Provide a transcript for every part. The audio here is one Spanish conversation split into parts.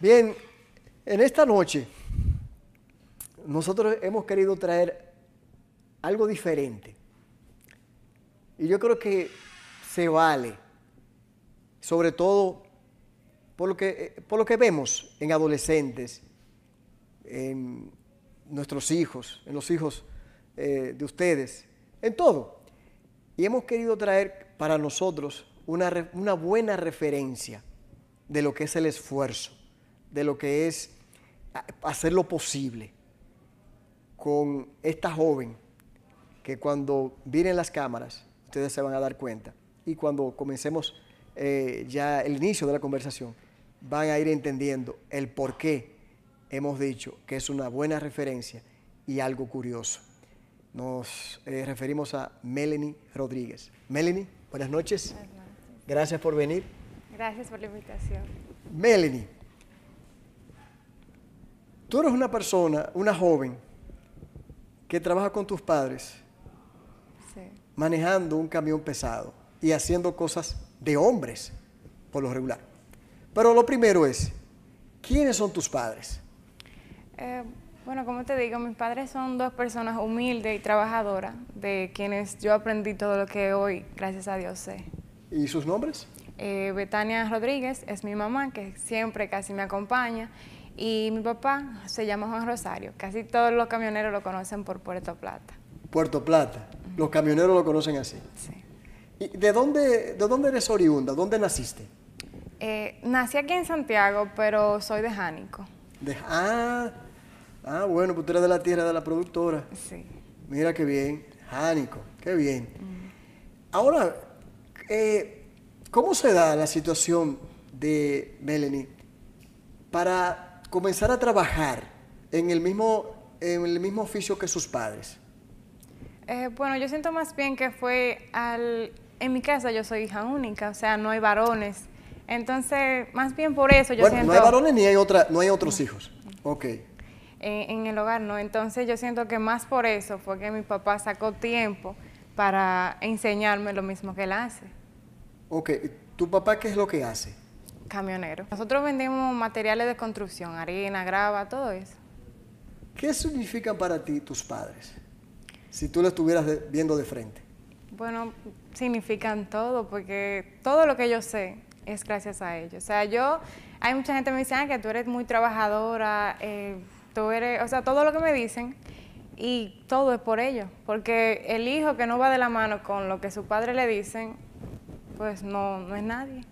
Bien, en esta noche nosotros hemos querido traer algo diferente. Y yo creo que se vale, sobre todo por lo que, por lo que vemos en adolescentes, en nuestros hijos, en los hijos eh, de ustedes, en todo. Y hemos querido traer para nosotros una, buena referencia de lo que es el esfuerzo, de lo que es hacer lo posible con esta joven que cuando vienen las cámaras, ustedes se van a dar cuenta, y cuando comencemos eh, ya el inicio de la conversación, van a ir entendiendo el por qué hemos dicho que es una buena referencia y algo curioso. Nos eh, referimos a Melanie Rodríguez. Melanie, buenas noches. Buenas noches. Gracias por venir. Gracias por la invitación. Melanie, tú eres una persona, una joven, que trabaja con tus padres, Sí. manejando un camión pesado y haciendo cosas de hombres, por lo regular. Pero lo primero es, ¿quiénes son tus padres? Eh, bueno, como te digo, mis padres son dos personas humildes y trabajadoras, de quienes yo aprendí todo lo que hoy, gracias a Dios, sé. ¿Y sus nombres? Eh, Betania Rodríguez es mi mamá, que siempre casi me acompaña, y mi papá se llama Juan Rosario. Casi todos los camioneros lo conocen por Puerto Plata. Puerto Plata. Los camioneros lo conocen así. Sí. ¿Y de dónde, de dónde eres oriunda? ¿Dónde naciste? Eh, nací aquí en Santiago, pero soy de Jánico. De, ah, ah, bueno, pues tú eres de la tierra de la productora. Sí. Mira qué bien, Jánico, qué bien. Ahora, eh, ¿cómo se da la situación de Melanie para comenzar a trabajar en el mismo, en el mismo oficio que sus padres? Eh, bueno, yo siento más bien que fue al... En mi casa yo soy hija única, o sea, no hay varones. Entonces, más bien por eso yo bueno, siento... no hay varones ni hay, otra, no hay otros hijos. Ok. En, en el hogar, ¿no? Entonces yo siento que más por eso fue que mi papá sacó tiempo para enseñarme lo mismo que él hace, Ok, ¿tu papá qué es lo que hace? camionero. Nosotros vendemos materiales de construcción, arena, grava, todo eso. ¿Qué significan para ti tus padres? Si tú lo estuvieras de- viendo de frente. Bueno, significan todo, porque todo lo que yo sé es gracias a ellos. O sea, yo, hay mucha gente que me dice, ah, que tú eres muy trabajadora, eh, tú eres, o sea, todo lo que me dicen, y todo es por ellos, porque el hijo que no va de la mano con lo que su padre le dicen, pues no, no es nadie.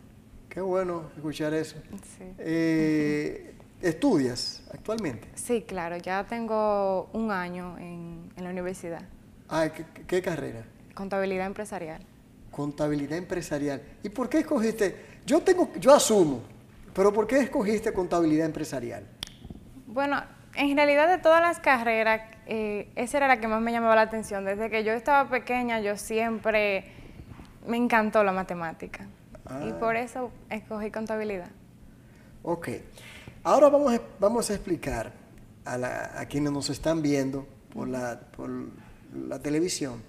Qué bueno escuchar eso. Sí. Eh, ¿Estudias actualmente? Sí, claro, ya tengo un año en, en la universidad, Ah, ¿qué, qué carrera? contabilidad empresarial. Contabilidad empresarial. ¿Y por qué escogiste? Yo tengo, yo asumo, pero ¿por qué escogiste contabilidad empresarial? Bueno, en realidad de todas las carreras, eh, esa era la que más me llamaba la atención. Desde que yo estaba pequeña, yo siempre me encantó la matemática. Y Ah. por eso escogí contabilidad. Ok. Ahora vamos a, vamos a explicar a, la- a quienes nos están viendo por la, por la televisión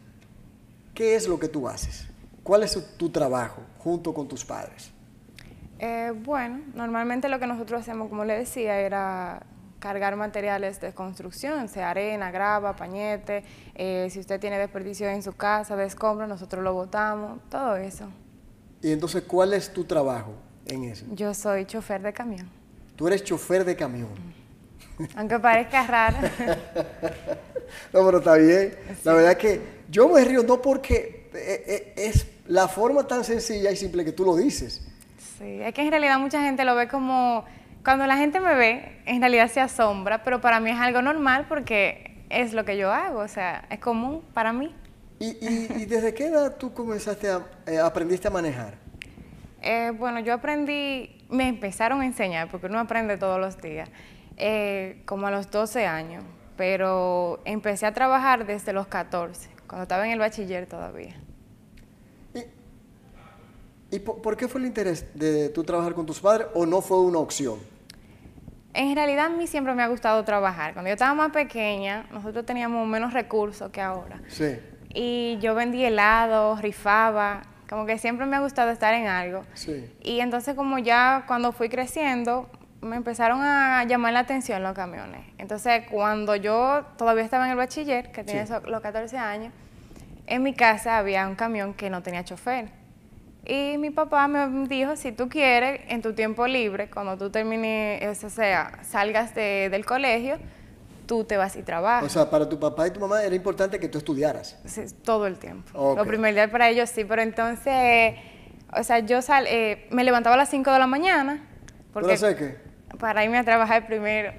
qué es lo que tú haces. ¿Cuál es tu, tu trabajo junto con tus padres? Eh, bueno, normalmente lo que nosotros hacemos, como le decía, era cargar materiales de construcción, sea arena, grava, pañete, eh, si usted tiene desperdicio en su casa, de escombros, nosotros lo botamos, todo eso. Y entonces, ¿cuál es tu trabajo en eso? Yo soy chofer de camión, Tú eres chofer de camión. aunque parezca raro. No, pero está bien. La verdad es que yo me río no porque eh, eh, es la forma tan sencilla y simple que tú lo dices. Sí, es que en realidad mucha gente lo ve como, cuando la gente me ve, en realidad se asombra, pero para mí es algo normal porque es lo que yo hago, o sea, es común para mí. ¿Y, y- y desde qué edad tú comenzaste a, eh, aprendiste a manejar? Eh, bueno, yo aprendí, me empezaron a enseñar, porque uno aprende todos los días, eh, como a los 12 años, pero empecé a trabajar desde los 14, cuando estaba en el bachiller todavía. ¿Y, y por, por qué fue el interés de tú trabajar con tus padres o no fue una opción? En realidad a mí siempre me ha gustado trabajar. Cuando yo estaba más pequeña, nosotros teníamos menos recursos que ahora. Sí. Y yo vendí helado, rifaba, como que siempre me ha gustado estar en algo. Sí. Y entonces como ya cuando fui creciendo, me empezaron a llamar la atención los camiones. Entonces cuando yo todavía estaba en el bachiller, que tenía Sí. los 14 años, en mi casa había un camión que no tenía chofer. Y mi papá me dijo, si tú quieres, en tu tiempo libre, cuando tú termines, o sea, salgas de- del colegio, tú te vas y trabajas. O sea, para tu papá y tu mamá era importante que tú estudiaras. Sí, todo el tiempo. Lo primordial para ellos sí, pero entonces, o sea, yo sal, eh, me levantaba a las 5 de la mañana. ¿Para hacer qué? Para irme a trabajar primero.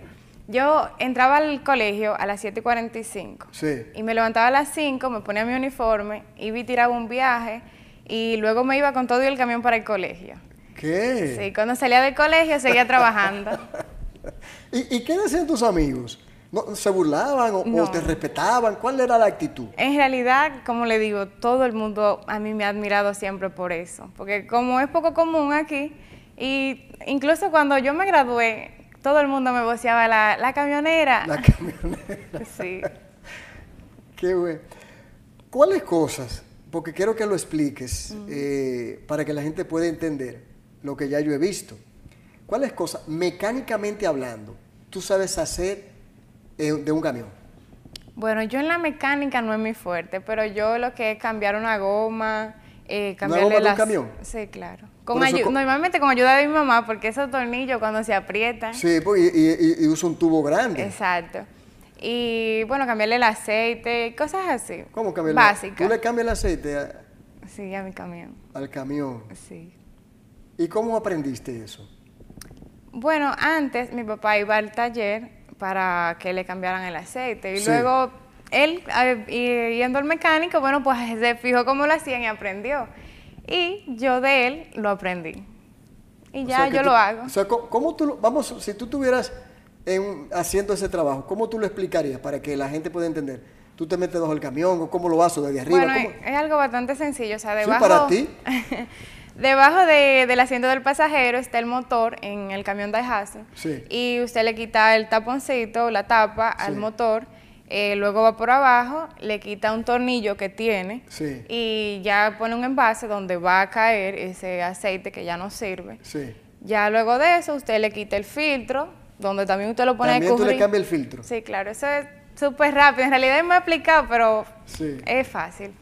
Yo entraba al colegio a las 7 y 45. Sí. Y me levantaba a las 5, me ponía mi uniforme, iba y tiraba un viaje y luego me iba con todo y el camión para el colegio. ¿Qué? Sí, cuando salía del colegio seguía trabajando. ¿Y, y qué decían tus amigos? ¿No, ¿Se burlaban o, te respetaban? ¿Cuál era la actitud? En realidad, como le digo, todo el mundo a mí me ha admirado siempre por eso, porque como es poco común aquí, y incluso cuando yo me gradué, todo el mundo me voceaba la, la camionera. La camionera. Sí. Qué bueno. ¿Cuáles cosas? Porque quiero que lo expliques eh, para que la gente pueda entender lo que ya yo he visto. ¿Cuáles cosas, mecánicamente hablando, tú sabes hacer eh, de un camión? Bueno, yo en la mecánica no es muy fuerte, pero yo lo que es cambiar una goma, eh, ¿Una cambiarle goma de un camión? Sí, claro. Con eso Normalmente con ayuda de mi mamá, porque esos tornillos cuando se aprietan. Sí, pues, y, y- y- y usa un tubo grande. Exacto. Y bueno, cambiarle el aceite, cosas así. ¿Cómo cambiar? Básicas. Tú le cambias el aceite a- Sí, a mi camión. al camión. Sí. ¿Y cómo aprendiste eso? Bueno, antes mi papá iba al taller para que le cambiaran el aceite y Sí. luego él, yendo al mecánico, bueno, pues se fijó cómo lo hacían y aprendió. Y yo de él lo aprendí. Y O ya sea, yo tú- lo hago. O sea, ¿cómo, cómo tú, lo- vamos, si tú estuvieras en- haciendo ese trabajo, ¿cómo tú lo explicarías para que la gente pueda entender? ¿Tú te metes bajo el camión o cómo lo haces desde arriba? Bueno, ¿Cómo? es, algo bastante sencillo, o sea, Sí, debajo... para ti. debajo de- del asiento del pasajero está el motor en el camión Daihatsu. Sí. Y usted le quita el taponcito, la tapa al Sí. motor, eh, luego va por abajo, le quita un tornillo que tiene Sí. y ya pone un envase donde va a caer ese aceite que ya no sirve. Sí. Ya luego de eso usted le quita el filtro, donde también usted lo pone a También tú le cambias el filtro. Sí, claro, eso es súper rápido. En realidad es muy explicado, pero Sí. es fácil.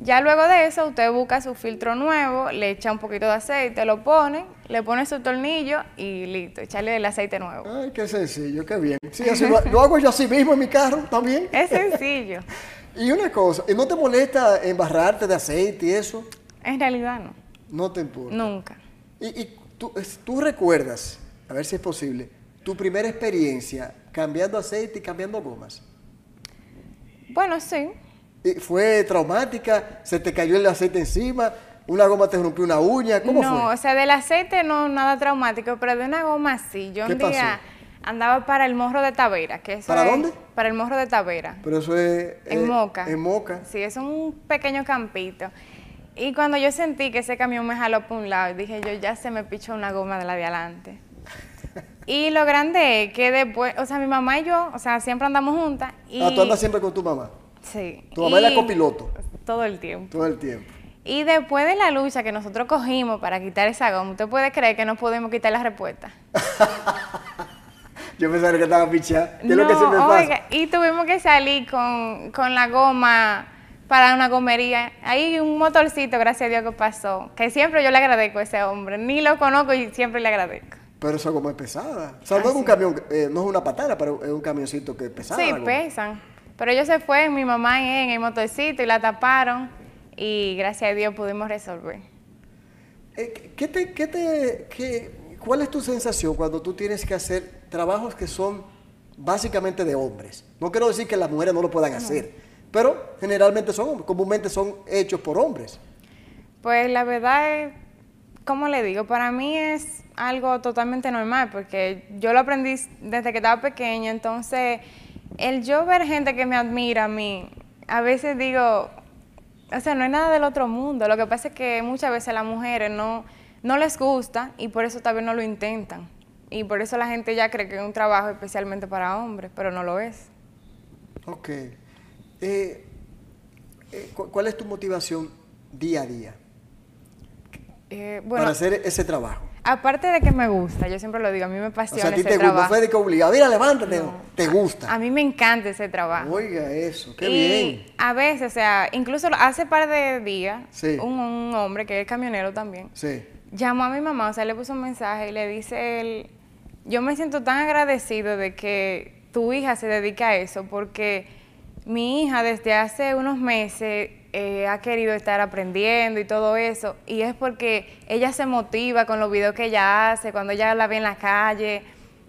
Ya luego de eso, usted busca su filtro nuevo, le echa un poquito de aceite, lo pone, le pone su tornillo y listo, echarle el aceite nuevo. Ay, qué sencillo, qué bien. Sí, así lo, lo hago yo así mismo en mi carro también. Es sencillo. Y una cosa, ¿y no te molesta embarrarte de aceite y eso? En realidad no, No te importa. nunca. Y, y tú, tú recuerdas, a ver si es posible, tu primera experiencia cambiando aceite y cambiando gomas. Bueno, sí. ¿Y ¿Fue traumática? ¿Se te cayó el aceite encima? ¿Una goma te rompió una uña? ¿Cómo no, fue? o sea, del aceite no nada traumático, pero de una goma sí. Yo ¿Qué un día andaba para el Morro de Tavera. Que eso ¿Para es- dónde? Para el Morro de Tavera. Pero eso es... En eh, Moca. En Moca. Sí, es un pequeño campito. Y cuando yo sentí que ese camión me jaló por un lado, dije yo, ya se me pichó una goma de la de adelante. Y lo grande es que después, o sea, mi mamá y yo, o sea, siempre andamos juntas. Y, Ah, tú andas siempre con tu mamá, Sí. Tu mamá y- copiloto. Todo el tiempo. todo el tiempo. Y después de la lucha que nosotros cogimos para quitar esa goma, ¿usted puede creer que no pudimos quitar la respuesta? Yo pensaba que estaba pichada. ¿Qué es lo que siempre pasa? oiga, y tuvimos que salir con, con la goma para una gomería. Hay un motorcito, gracias a Dios, que pasó, que siempre yo le agradezco a ese hombre. Ni lo conozco y siempre le agradezco. Pero esa goma es pesada. O sea, no Ah, es un sí. camión, eh, no es una patana, pero es un camioncito que es pesado. sí, pesan. Pero ellos se fueron, mi mamá en el motorcito y la taparon y gracias a Dios pudimos resolver. Eh, ¿qué te, qué te, qué- ¿Cuál es tu sensación cuando tú tienes que hacer trabajos que son básicamente de hombres? No quiero decir que las mujeres no lo puedan hacer, pero generalmente son hombres, comúnmente son hechos por hombres. Pues la verdad es, ¿cómo le digo? Para mí es algo totalmente normal porque yo lo aprendí desde que estaba pequeña, entonces el yo ver gente que me admira a mí, a veces digo, o sea, no es nada del otro mundo, lo que pasa es que muchas veces a las mujeres no, no les gusta y por eso tal vez no lo intentan. Y por eso la gente ya cree que es un trabajo especialmente para hombres, pero no lo es. Ok. Eh, eh, ¿Cuál es tu motivación día a día Eh, bueno, para hacer ese trabajo? Aparte de que me gusta, yo siempre lo digo, a mí me O apasiona sea, a ti ese te gusta, trabajo. fue de que obligado. Mira, levántate, No. te gusta. A mí me encanta ese trabajo. Oiga eso, qué y bien. a veces, o sea, incluso hace par de días, Sí. un, un hombre que es camionero también, Sí. llamó a mi mamá, o sea, le puso un mensaje y le dice él, yo me siento tan agradecido de que tu hija se dedique a eso, porque mi hija desde hace unos meses eh, ha querido estar aprendiendo y todo eso, y es porque ella se motiva con los videos que ella hace, cuando ella la ve en la calle.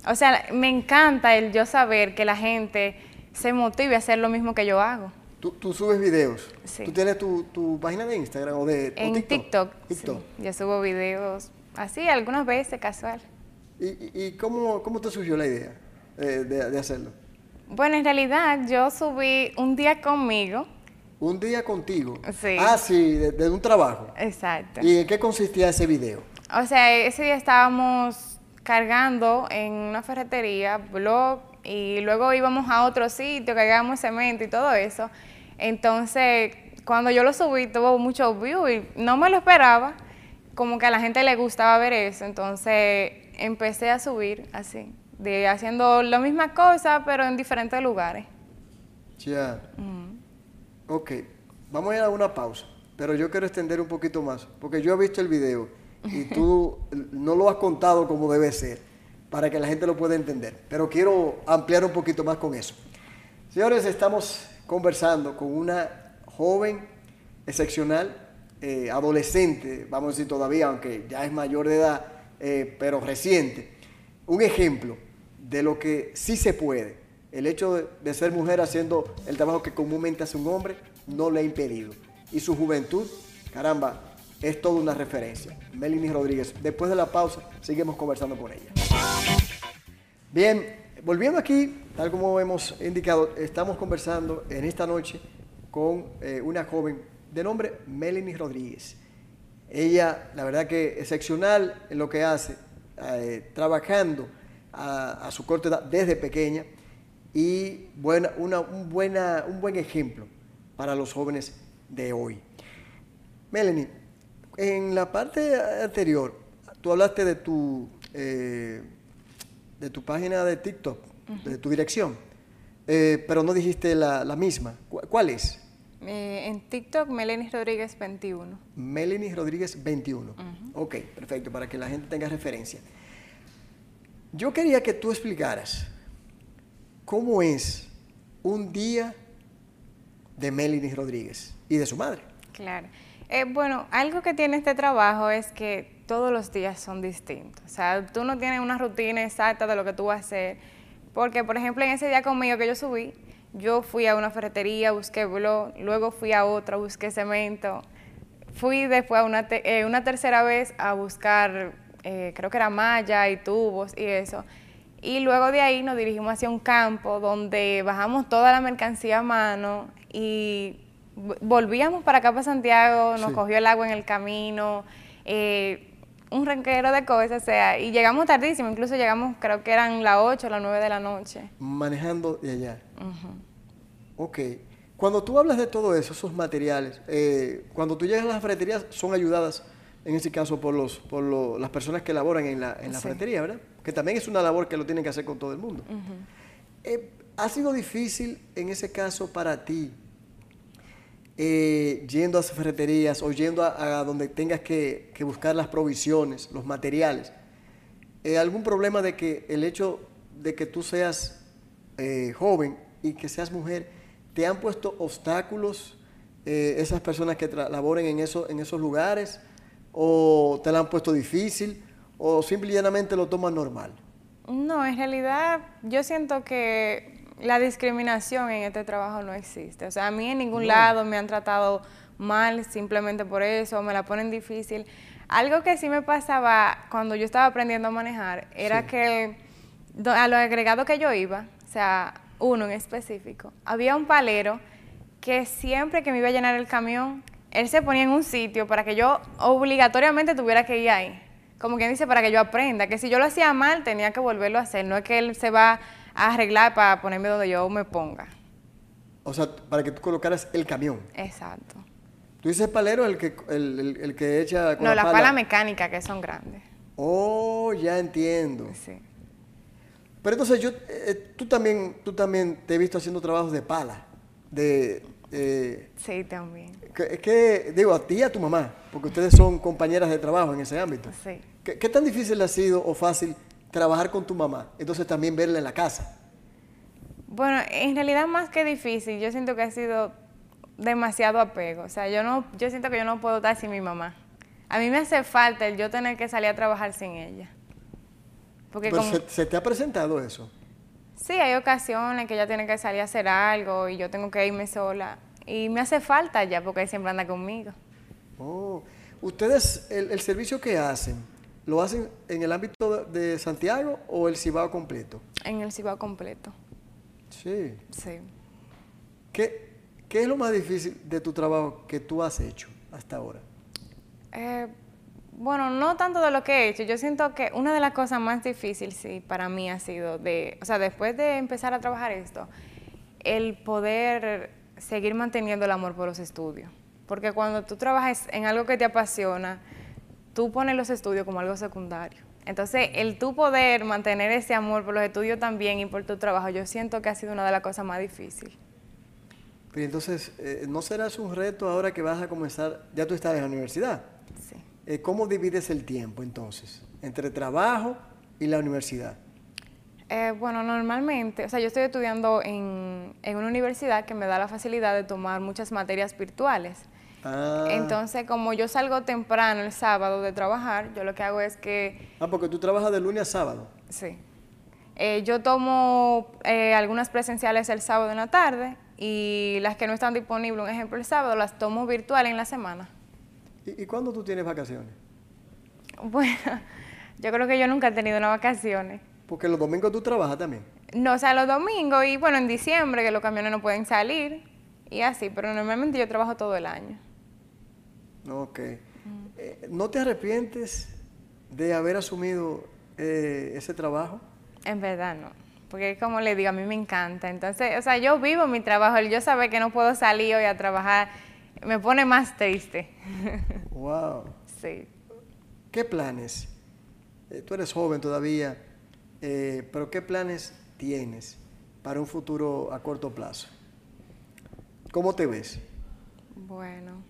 O sea, me encanta el yo saber que la gente se motive a hacer lo mismo que yo hago. Tú, tú subes videos. Sí. ¿Tú tienes tu, tu página de Instagram o de o En TikTok, sí, TikTok. yo subo videos así, algunas veces, casual. ¿Y, y- y cómo, cómo te surgió la idea eh, de, de hacerlo? Bueno, en realidad yo subí un día conmigo. Un día contigo. Sí. Ah, sí, de, de un trabajo. Exacto. ¿Y en qué consistía ese video? O sea, ese día estábamos cargando en una ferretería, blog, y luego íbamos a otro sitio, cargábamos cemento y todo eso. Entonces, cuando yo lo subí, tuvo muchos views y no me lo esperaba. Como que a la gente le gustaba ver eso. Entonces, empecé a subir así, de haciendo la misma cosa, pero en diferentes lugares. Ya. Ok, vamos a ir a una pausa, pero yo quiero extender un poquito más, porque yo he visto el video y tú no lo has contado como debe ser, para que la gente lo pueda entender, pero quiero ampliar un poquito más con eso. Señores, estamos conversando con una joven excepcional, eh, adolescente, vamos a decir todavía, aunque ya es mayor de edad, eh, pero reciente. Un ejemplo de lo que sí se puede. El hecho de, ser mujer haciendo el trabajo que comúnmente hace un hombre no le ha impedido. Y su juventud, caramba, es toda una referencia. Melanie Rodríguez. Después de la pausa, seguimos conversando con ella. Bien, volviendo aquí, tal como hemos indicado, estamos conversando en esta noche con eh, una joven de nombre Melanie Rodríguez. Ella, la verdad que excepcional en lo que hace, eh, trabajando a, a su corta edad desde pequeña y buena, una, un, buena, un buen ejemplo para los jóvenes de hoy. Melanie, en la parte anterior, tú hablaste de tu, eh, de tu página de TikTok, de tu dirección, eh, pero no dijiste la, la misma. ¿Cu- ¿Cuál es? Eh, en TikTok, Melanie Rodríguez 21. Melanie Rodríguez 21. Ok, perfecto, para que la gente tenga referencia. Yo quería que tú explicaras cómo es un día de Melanie Rodríguez y de su madre. Claro. Eh, bueno, algo que tiene este trabajo es que todos los días son distintos. O sea, tú no tienes una rutina exacta de lo que tú vas a hacer. Porque, por ejemplo, en ese día conmigo que yo subí, yo fui a una ferretería, busqué blog, luego fui a otra, busqué cemento. Fui después a una, te- eh, una tercera vez a buscar, eh, creo que era malla y tubos y eso. Y luego de ahí nos dirigimos hacia un campo donde bajamos toda la mercancía a mano y volvíamos para acá para Santiago, nos Sí. cogió el agua en el camino, eh, un renquero de cosas, o sea, y llegamos tardísimo, incluso llegamos, creo que eran las 8 o las 9 de la noche. Manejando de allá. Ok. Cuando tú hablas de todo eso, esos materiales, eh, cuando tú llegas a las ferreterías, son ayudadas, en ese caso, por, los, por lo- las personas que laboran en la, en la Sí. ferretería, ¿verdad? Que también es una labor que lo tienen que hacer con todo el mundo. Eh, ¿Ha sido difícil en ese caso para ti, eh, yendo a ferreterías o yendo a, a donde tengas que, que buscar las provisiones, los materiales? eh, ¿Algún problema de que el hecho de que tú seas eh, joven y que seas mujer, te han puesto obstáculos esas personas que laboren en, eso, en esos lugares? ¿O te la han puesto difícil? ¿O simple y llanamente lo toman normal? No, en realidad yo siento que la discriminación en este trabajo no existe. O sea, a mí en ningún lado me han tratado mal simplemente por eso, me la ponen difícil. Algo que sí me pasaba cuando yo estaba aprendiendo a manejar era Sí. que a lo agregado que yo iba, o sea, uno en específico, había un palero que siempre que me iba a llenar el camión, él se ponía en un sitio para que yo obligatoriamente tuviera que ir ahí. Como quien dice, para que yo aprenda, que si yo lo hacía mal, tenía que volverlo a hacer. No es que él se va a arreglar para ponerme donde yo me ponga. O sea, para que tú colocaras el camión. Exacto. Tú dices palero, el que, el, el- el que echa con No, la las pala. palas mecánicas que son grandes. Oh, ya entiendo. Sí. Pero entonces yo, eh, tú también, tú también te he visto haciendo trabajos de pala, de, eh, Sí, también. es que, digo, a ti y a tu mamá, porque ustedes son compañeras de trabajo en ese ámbito. Sí. ¿Qué, qué tan difícil ha sido o fácil trabajar con tu mamá? Entonces también verla en la casa. Bueno, en realidad más que difícil, yo siento que ha sido demasiado apego. O sea, yo no, yo siento que yo no puedo estar sin mi mamá. A mí me hace falta el yo tener que salir a trabajar sin ella. Porque Pero como, se, se te ha presentado eso. Sí, hay ocasiones que ella tiene que salir a hacer algo y yo tengo que irme sola. Y me hace falta ya porque ella siempre anda conmigo. Oh, ustedes, el, el servicio que hacen, ¿lo hacen en el ámbito de, de Santiago o el Cibao completo? En el Cibao completo. Sí. Sí. ¿Qué, ¿Qué es lo más difícil de tu trabajo que tú has hecho hasta ahora? Eh, bueno, no tanto de lo que he hecho. Yo siento que una de las cosas más difíciles, sí, para mí ha sido de, o sea, después de empezar a trabajar esto, el poder seguir manteniendo el amor por los estudios. Porque cuando tú trabajas en algo que te apasiona, tú pones los estudios como algo secundario. Entonces, el tú poder mantener ese amor por los estudios también y por tu trabajo, yo siento que ha sido una de las cosas más difíciles. Pero entonces, eh, ¿no serás un reto ahora que vas a comenzar? Ya tú estás en la universidad. Sí. Eh, ¿Cómo divides el tiempo entonces entre trabajo y la universidad? Eh, bueno, normalmente, o sea, yo estoy estudiando en, en una universidad que me da la facilidad de tomar muchas materias virtuales. Ah, Entonces, como yo salgo temprano el sábado de trabajar, yo lo que hago es que, ah, porque tú trabajas de lunes a sábado. sí, eh, yo tomo eh, algunas presenciales el sábado en la tarde y las que no están disponibles, un ejemplo el sábado, las tomo virtual en la semana. ¿Y, y cuándo tú tienes vacaciones? Bueno, yo creo que yo nunca he tenido unas vacaciones. Porque los domingos tú trabajas también. No, o sea, los domingos y bueno, en diciembre que los camiones no pueden salir y así, pero normalmente yo trabajo todo el año. Ok. Eh, ¿No te arrepientes de haber asumido eh, ese trabajo? En verdad no, porque como le digo, a mí me encanta. Entonces, o sea, yo vivo mi trabajo, el yo saber que no puedo salir hoy a trabajar me pone más triste. Wow. sí. ¿Qué planes? Eh, tú eres joven todavía, eh, pero ¿qué planes tienes para un futuro a corto plazo? ¿Cómo te ves? Bueno,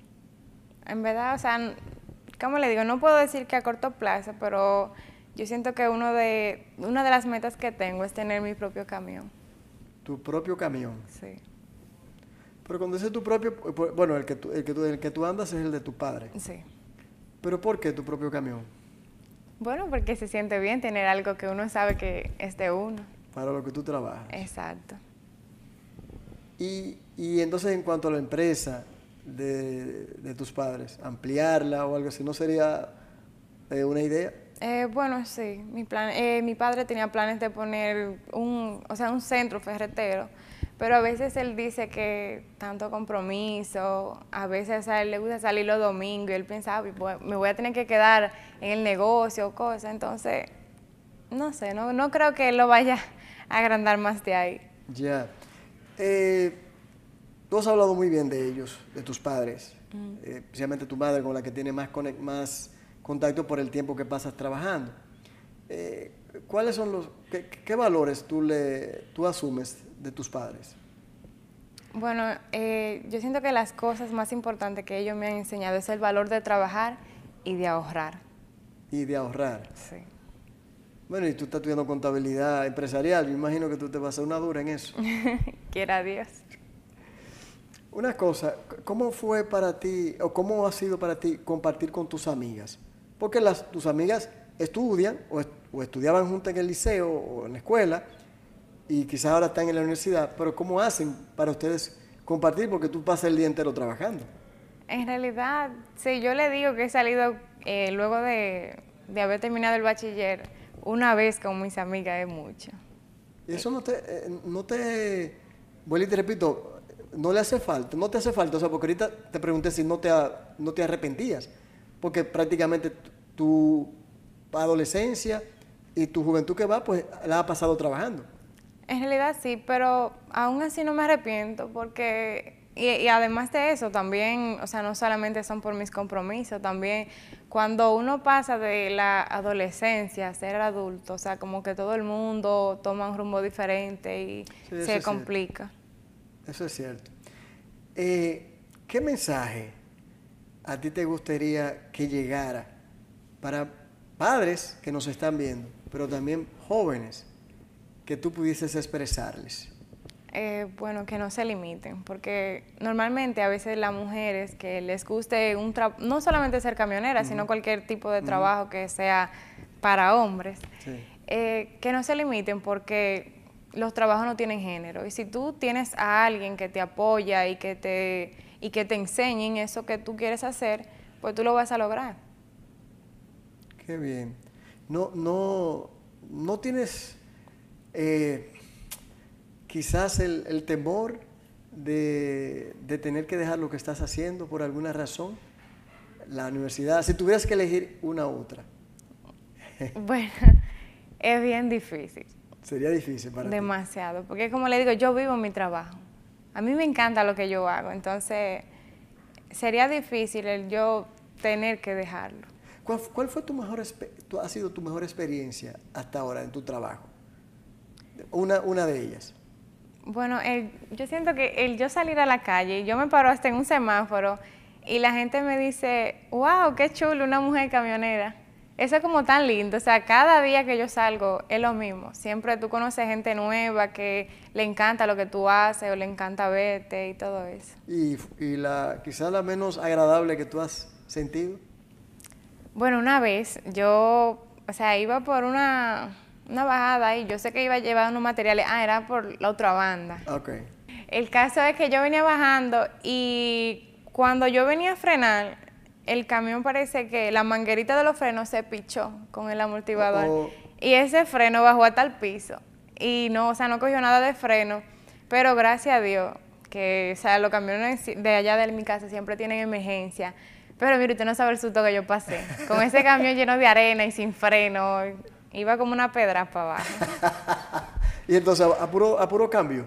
en verdad, o sea, ¿cómo le digo? No puedo decir que a corto plazo, pero yo siento que uno de, una de las metas que tengo es tener mi propio camión. Tu propio camión. Sí, Pero cuando dices tu propio, eh, bueno, el que tú, el que tú, el que tú andas es el de tu padre. sí. Pero ¿por qué tu propio camión? Bueno, porque se siente bien tener algo que uno sabe que es de uno. Para lo que tú trabajas. Exacto. Y, y entonces en cuanto a la empresa de, de tus padres, ampliarla o algo así, ¿no sería eh, una idea? Eh, bueno, sí. Mi, plan, eh, mi padre tenía planes de poner un, o sea, un centro ferretero, pero a veces él dice que tanto compromiso, a veces a él le gusta salir los domingos y él piensa, "Ah, pues, me voy a tener que quedar en el negocio o cosas. Entonces, no sé, no, no creo que él lo vaya a agrandar más de ahí. Ya. Eh, tú has hablado muy bien de ellos, de tus padres, eh, especialmente tu madre con la que tienes más, conec- más contacto por el tiempo que pasas trabajando. Eh, ¿Cuáles son los, qué, qué valores tú, le, tú asumes de tus padres? Bueno, eh, yo siento que las cosas más importantes que ellos me han enseñado es el valor de trabajar y de ahorrar. Y de ahorrar. Sí. Bueno, y tú estás estudiando contabilidad empresarial, yo imagino que tú te vas a hacer una dura en eso. Quiera Dios. Una cosa, ¿cómo fue para ti o cómo ha sido para ti compartir con tus amigas? Porque las, tus amigas estudian o, est- o estudiaban juntas en el liceo o en la escuela y quizás ahora están en la universidad, pero ¿cómo hacen para ustedes compartir? Porque tú pasas el día entero trabajando. En realidad, sí, yo le digo que he salido eh, luego de, de haber terminado el bachiller una vez con mis amigas, es mucho. Eso no te, eh, no te, vuelvo y te repito, no le hace falta, no te hace falta, o sea, porque ahorita te pregunté si no te, no te arrepentías, porque prácticamente tu adolescencia y tu juventud que va, pues la ha pasado trabajando. En realidad sí, pero aún así no me arrepiento porque y, además de eso, también, o sea, no solamente son por mis compromisos, también cuando uno pasa de la adolescencia a ser adulto, o sea, como que todo el mundo toma un rumbo diferente y se complica. Eso es cierto. Eh, ¿Qué mensaje a ti te gustaría que llegara para padres que nos están viendo, pero también jóvenes que tú pudieses expresarles? Eh, bueno, que no se limiten, porque normalmente a veces las mujeres que les guste un no solamente ser camionera, sino cualquier tipo de trabajo que sea para hombres, eh, que no se limiten porque los trabajos no tienen género. Y si tú tienes a alguien que te apoya y que te, y que te enseñen eso que tú quieres hacer, pues tú lo vas a lograr. Qué bien. No, no, no tienes... Eh, quizás el, temor de, tener que dejar lo que estás haciendo por alguna razón, la universidad, si tuvieras que elegir una u otra. Bueno, es bien difícil. Sería difícil para Demasiado, porque como le digo, yo vivo mi trabajo. A mí me encanta lo que yo hago, entonces sería difícil el yo tener que dejarlo. ¿Cuál, fue tu mejor, ha sido tu mejor experiencia hasta ahora en tu trabajo? Una, una de ellas. Bueno, yo siento que el yo salir a la calle, yo me paro hasta en un semáforo y la gente me dice, wow, qué chulo, una mujer camionera. Eso es como tan lindo, o sea, cada día que yo salgo es lo mismo. Siempre tú conoces gente nueva que le encanta lo que tú haces o le encanta verte y todo eso. ¿Y, y la quizás la menos agradable que tú has sentido? Bueno, una vez yo, o sea, iba por una una bajada y yo sé que iba a llevar unos materiales. Ah, era por la otra banda. Ok. El caso es que yo venía bajando y cuando yo venía a frenar, el camión parece que la manguerita de los frenos se pichó con el amortiguador. Oh, oh. Y ese freno bajó hasta el piso. Y no, o sea, no cogió nada de freno. Pero gracias a Dios, que, o sea, los camiones de allá de mi casa siempre tienen emergencia. Pero mire, usted no sabe el susto que yo pasé. Con ese camión lleno de arena y sin freno. Iba como una pedra para abajo. y entonces, ¿a puro, a puro cambio?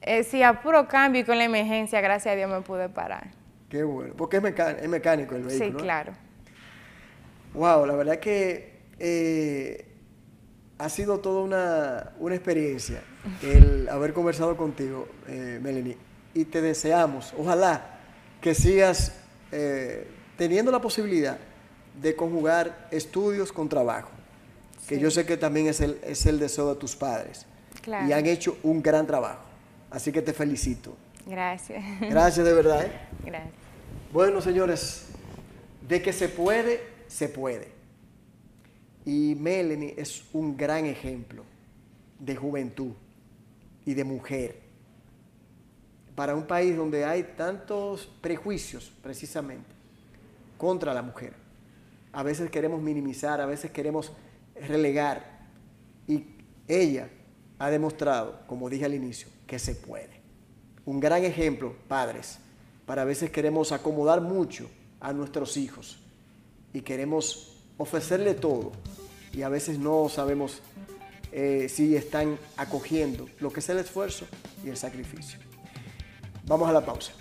Eh, sí, a puro cambio y con la emergencia, gracias a Dios, me pude parar. Qué bueno, porque es, mecánico el vehículo. Sí, claro. Wow, la verdad que eh, ha sido toda una, experiencia el haber conversado contigo, eh, Melanie. Y te deseamos, ojalá que sigas eh, teniendo la posibilidad de conjugar estudios con trabajo que yo sé que también es el, es el deseo de tus padres. Y han hecho un gran trabajo. Así que te felicito. Gracias. Gracias de verdad. ¿eh? Gracias. Bueno, señores, de que se puede, se puede. Y Melanie es un gran ejemplo de juventud y de mujer. Para un país donde hay tantos prejuicios, precisamente, contra la mujer. A veces queremos minimizar, a veces queremos relegar. Y ella ha demostrado, como dije al inicio, que se puede. Un gran ejemplo, padres, para a veces queremos acomodar mucho a nuestros hijos y queremos ofrecerle todo y a veces no sabemos eh, si están acogiendo lo que es el esfuerzo y el sacrificio. Vamos a la pausa.